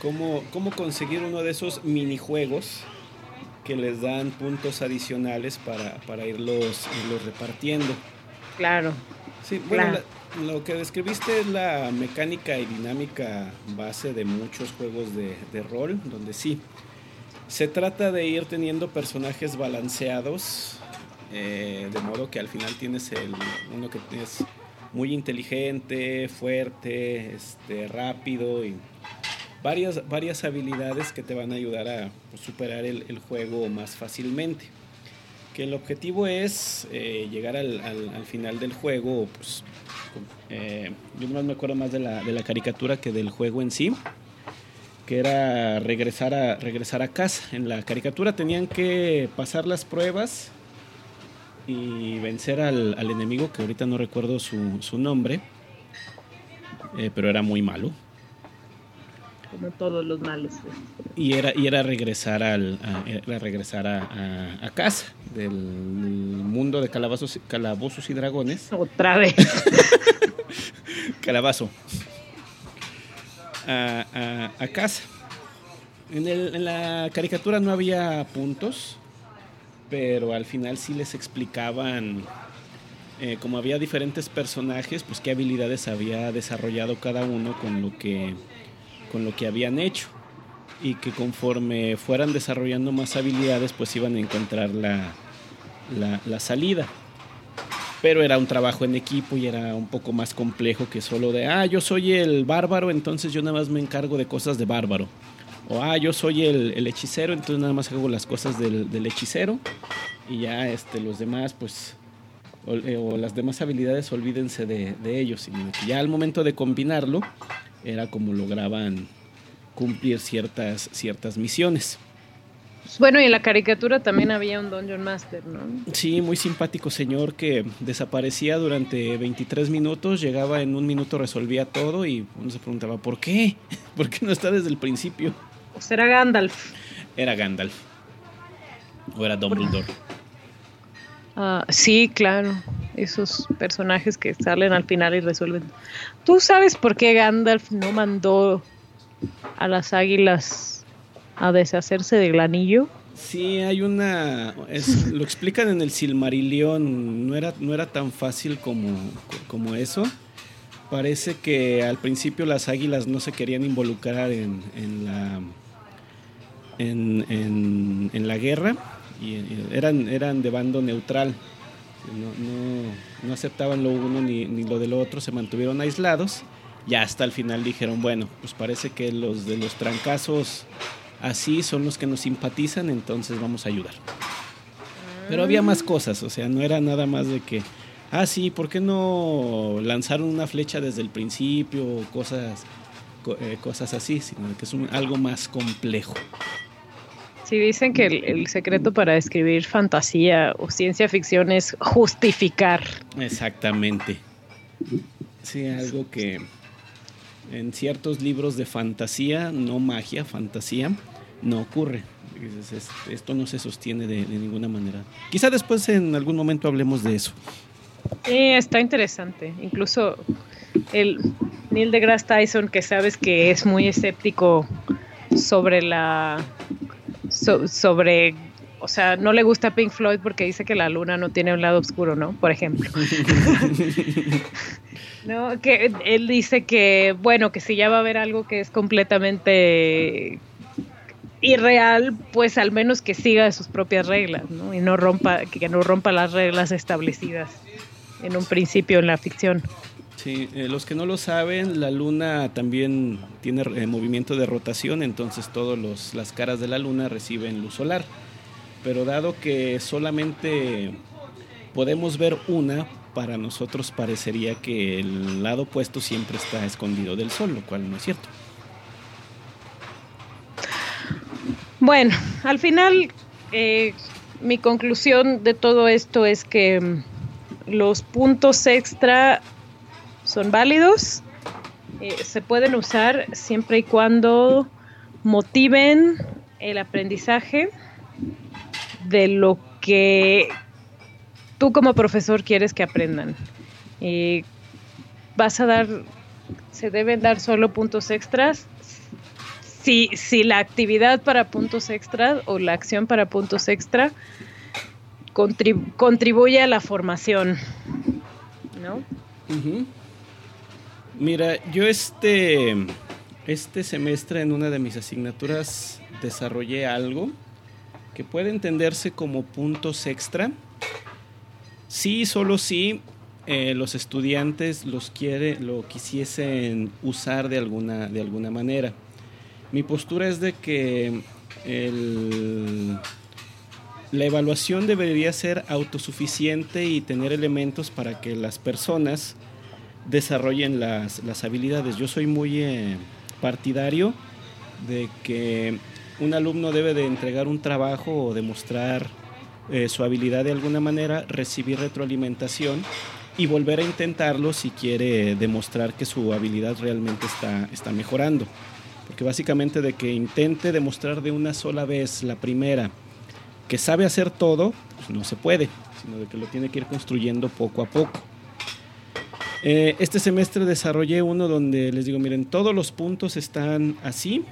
¿Cómo, ¿Cómo conseguir uno de esos minijuegos que les dan puntos adicionales para, irlos, repartiendo?
Claro.
Sí, bueno, lo que describiste es la mecánica y dinámica base de muchos juegos de, de rol, donde sí, se trata de ir teniendo personajes balanceados, eh, de modo que al final tienes el, uno que es muy inteligente, fuerte, este, rápido y varias, varias habilidades que te van a ayudar a pues, superar el, juego más fácilmente. Que el objetivo es eh, llegar al, final del juego, pues eh, yo más me acuerdo más de la, de la caricatura que del juego en sí que era regresar a, regresar a casa. En la caricatura tenían que pasar las pruebas y vencer al, enemigo, que ahorita no recuerdo su, nombre, eh, pero era muy malo.
Como todos los malos.
Y era, y era regresar, al, a, regresar a, casa del mundo de calabazos, calabozos y dragones.
Otra vez.
Calabazo. A, casa. En, el, en la caricatura no había puntos, pero al final sí les explicaban, eh, como había diferentes personajes, pues qué habilidades había desarrollado cada uno con lo que, con lo que habían hecho. Y que conforme fueran desarrollando más habilidades, pues iban a encontrar la, la, la salida pero era un trabajo en equipo y era un poco más complejo que solo de, ah, yo soy el bárbaro, entonces yo nada más me encargo de cosas de bárbaro. O, ah, yo soy el, hechicero, entonces nada más hago las cosas del, hechicero. Y ya este, los demás, pues, eh, o, las demás habilidades, olvídense de, de ellos. Y ya al momento de combinarlo, era como lograban cumplir ciertas, ciertas misiones.
Bueno, y en la caricatura también había un Dungeon Master, ¿no?
Sí, muy simpático señor que desaparecía durante 23 minutos, llegaba en un minuto, resolvía todo y uno se preguntaba, ¿por qué? ¿Por qué no está desde el principio?
Pues era Gandalf.
Era Gandalf. O era Dumbledore.
Ah, sí, claro. Esos personajes que salen al final y resuelven. ¿Tú sabes por qué Gandalf no mandó a las águilas a deshacerse del anillo.
Sí, hay una. lo explican en el Silmarillion. No era, no era tan fácil como, como eso. Parece que al principio las águilas no se querían involucrar en, en la. En, en, la guerra y eran, eran de bando neutral. No, no, aceptaban lo uno ni, ni, lo del otro, se mantuvieron aislados. Y hasta el final dijeron, bueno, pues parece que los de los trancazos así son los que nos simpatizan, entonces vamos a ayudar. Pero había más cosas, o sea, no era nada más de que, ah, sí, ¿por qué no lanzaron una flecha desde el principio? Cosas, eh, cosas así, sino que es algo más complejo.
Sí, dicen que el, secreto para escribir fantasía o ciencia ficción es justificar.
Exactamente. Sí, algo que en ciertos libros de fantasía, no magia, fantasía, no ocurre. Esto no se sostiene de, ninguna manera. Quizá después en algún momento hablemos de eso.
Sí, está interesante. Incluso el Neil deGrasse Tyson, que sabes que es muy escéptico sobre la sobre o sea, no le gusta Pink Floyd porque dice que la luna no tiene un lado oscuro, ¿no? Por ejemplo. no, que él dice que, bueno, que si ya va a haber algo que es completamente irreal, pues al menos que siga sus propias reglas, ¿no? Y no rompa, que no rompa las reglas establecidas en un principio en la ficción.
Sí, eh, los que no lo saben, la luna también tiene eh, movimiento de rotación, entonces todas las caras de la luna reciben luz solar. Pero dado que solamente podemos ver una, para nosotros parecería que el lado opuesto siempre está escondido del sol, lo cual no es cierto.
Bueno, al final eh, mi conclusión de todo esto es que mm, los puntos extra son válidos, eh, se pueden usar siempre y cuando motiven el aprendizaje de lo que tú como profesor quieres que aprendan. Eh, vas a dar, se deben dar solo puntos extras si, si la actividad para puntos extra o la acción para puntos extra contribuye a la formación, ¿no?
Mira, yo este, este semestre en una de mis asignaturas desarrollé algo que puede entenderse como puntos extra. Sí, solo si eh, los estudiantes los quiere, lo quisiesen usar de alguna, de alguna manera. Mi postura es de que la evaluación debería ser autosuficiente y tener elementos para que las personas desarrollen las, habilidades. Yo soy muy eh, partidario de que un alumno debe de entregar un trabajo o demostrar eh, su habilidad de alguna manera, recibir retroalimentación y volver a intentarlo si quiere demostrar que su habilidad realmente está, está mejorando. Porque básicamente de que intente demostrar de una sola vez la primera que sabe hacer todo, pues no se puede, sino de que lo tiene que ir construyendo poco a poco. Eh, este semestre desarrollé uno donde les digo, miren, todos los puntos están así,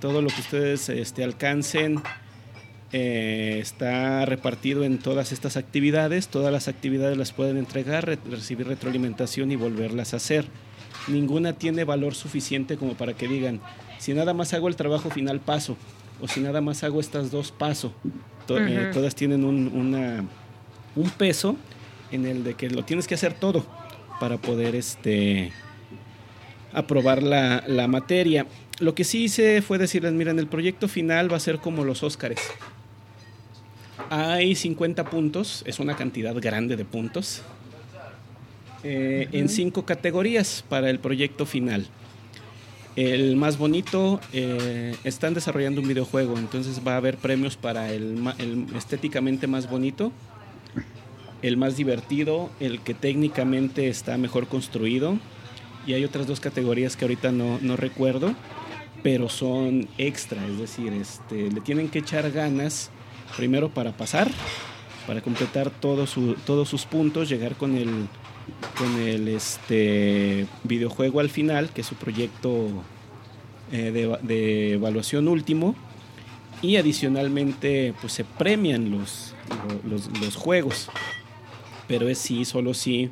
todo lo que ustedes este, alcancen eh, está repartido en todas estas actividades. Todas las actividades las pueden entregar, recibir retroalimentación y volverlas a hacer. Ninguna tiene valor suficiente como para que digan, si nada más hago el trabajo final paso, o si nada más hago estas dos paso. Eh, todas tienen un, un peso en el de que lo tienes que hacer todo para poder este, aprobar la, la materia. Lo que sí hice fue decirles, miren, el proyecto final va a ser como los Óscares. Hay 50 puntos, es una cantidad grande de puntos, eh, en cinco categorías para el proyecto final. El más bonito, eh, están desarrollando un videojuego, entonces va a haber premios para el, estéticamente más bonito, el más divertido, el que técnicamente está mejor construido, y hay otras dos categorías que ahorita no, no recuerdo, pero son extra, es decir, este, le tienen que echar ganas primero para pasar, para completar todos sus puntos, llegar con el, con el este, videojuego al final, que es su proyecto eh, de, evaluación último. Y adicionalmente, pues se premian los, los, juegos. Pero es sí, solo si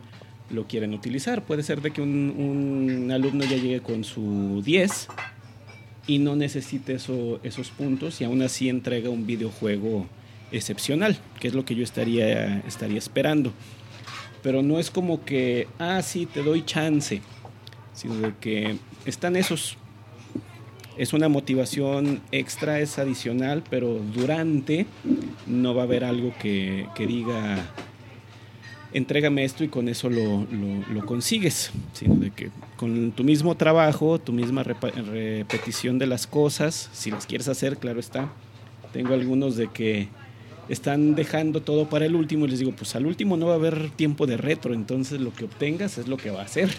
lo quieren utilizar. Puede ser de que un, un alumno ya llegue con su 10 y no necesite esos puntos y aún así entrega un videojuego excepcional, que es lo que yo estaría, estaría esperando. Pero no es como que, ah, sí, te doy chance, sino de que están esos. Es una motivación extra, es adicional, pero durante no va a haber algo que, que diga, entrégame esto y con eso lo, lo, consigues, sino de que con tu mismo trabajo, tu misma repetición de las cosas, si las quieres hacer, claro está. Tengo algunos de que están dejando todo para el último y les digo, pues al último no va a haber tiempo de retro, entonces lo que obtengas es lo que va a ser.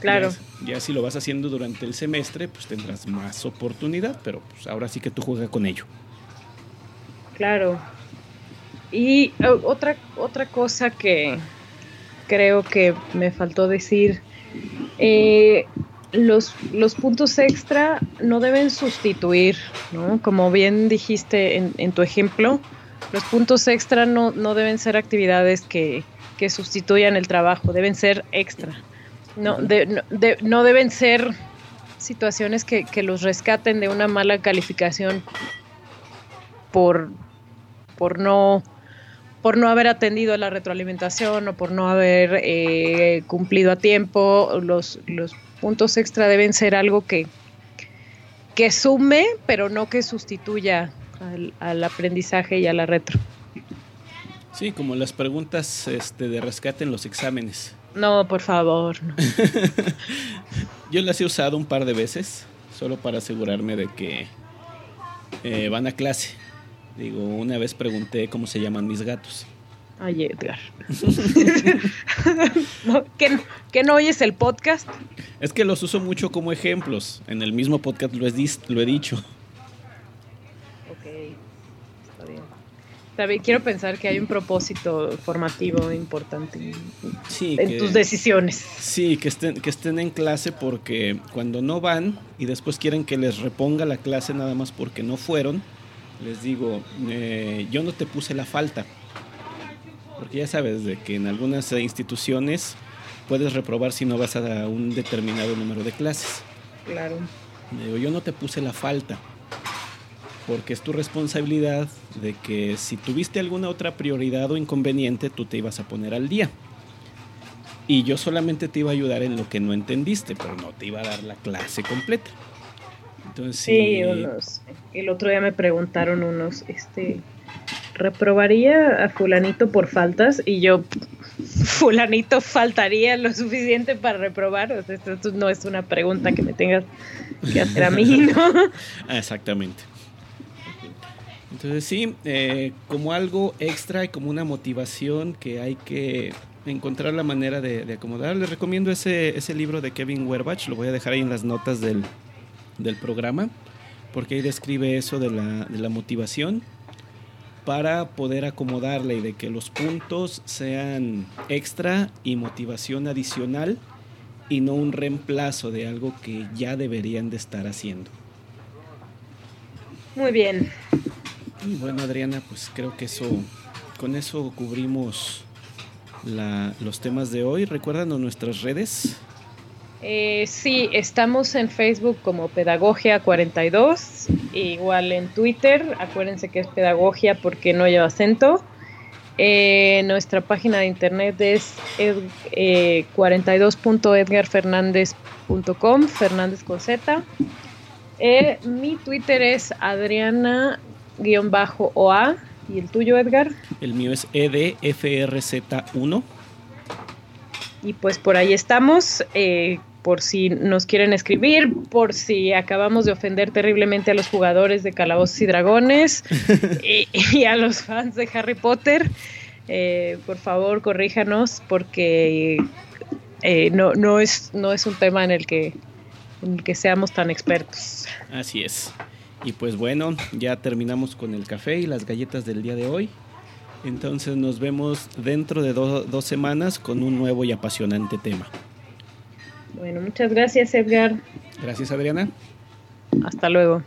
Claro.
Ya, si lo vas haciendo durante el semestre, pues tendrás más oportunidad, pero pues ahora sí que tú juegas con ello.
Claro. Y otra, otra cosa que creo que me faltó decir, eh, los, los, puntos extra no deben sustituir, ¿no? Como bien dijiste en, tu ejemplo, los puntos extra no, no deben ser actividades que, que, sustituyan el trabajo, deben ser extra. No, no deben ser situaciones que, que, los rescaten de una mala calificación por, por no por no haber atendido la retroalimentación o por no haber eh, cumplido a tiempo. Los, los puntos extra deben ser algo que, que sume, pero no que sustituya al, aprendizaje y a la retro.
Sí, como las preguntas este, de rescate en los exámenes.
No, por favor.
Yo las he usado un par de veces, solo para asegurarme de que eh, van a clase Digo, una vez pregunté cómo se llaman mis gatos.
Ay, Edgar. ¿que, no oyes el podcast?
Es que los uso mucho como ejemplos. En el mismo podcast lo he, lo he dicho.
Ok, está bien. Está bien. Quiero pensar que hay un propósito formativo importante en tus decisiones.
Sí, que estén, que estén en clase porque cuando no van y después quieren que les reponga la clase nada más porque no fueron, les digo, eh, yo no te puse la falta. Porque ya sabes de que en algunas instituciones puedes reprobar si no vas a un determinado número de clases.
Claro.
Digo, yo no te puse la falta. Porque es tu responsabilidad de que si tuviste alguna otra prioridad o inconveniente, tú te ibas a poner al día. Y yo solamente te iba a ayudar en lo que no entendiste, pero no te iba a dar la clase completa
sí, el otro día me preguntaron unos, este, ¿reprobaría a fulanito por faltas? Y yo, fulanito faltaría lo suficiente para reprobar. O sea, esto no es una pregunta que me tengas que hacer a mí, ¿no?
Ah, exactamente. Entonces sí, eh, como algo extra y como una motivación que hay que encontrar la manera de, acomodar. Les recomiendo ese, ese libro de Kevin Werbach, lo voy a dejar ahí en las notas del, del programa, porque ahí describe eso de la, de la motivación para poder acomodarle y de que los puntos sean extra y motivación adicional y no un reemplazo de algo que ya deberían de estar haciendo.
Muy bien.
Y bueno, Adriana, pues creo que eso, con eso cubrimos los temas de hoy. Recuérdanos nuestras redes.
Eh, sí, estamos en Facebook como Pedagogia42, igual en Twitter, acuérdense que es Pedagogia porque no lleva acento. Eh, nuestra página de internet es eh, 42.edgarfernandez.com, Fernández con Z. Eh, mi Twitter es Adriana-OA. ¿Y el tuyo, Edgar?
El mío es EDFRZ1.
Y pues por ahí estamos. Eh, por si nos quieren escribir, por si acabamos de ofender terriblemente a los jugadores de Calabozos y Dragones y, a los fans de Harry Potter. Eh, por favor, corríjanos porque no, no, es, no es un tema en el que que seamos tan expertos.
Así es. Y pues bueno, ya terminamos con el café y las galletas del día de hoy. Entonces nos vemos dentro de dos semanas con un nuevo y apasionante tema.
Bueno, muchas gracias Edgar.
Gracias Adriana.
Hasta luego.